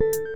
you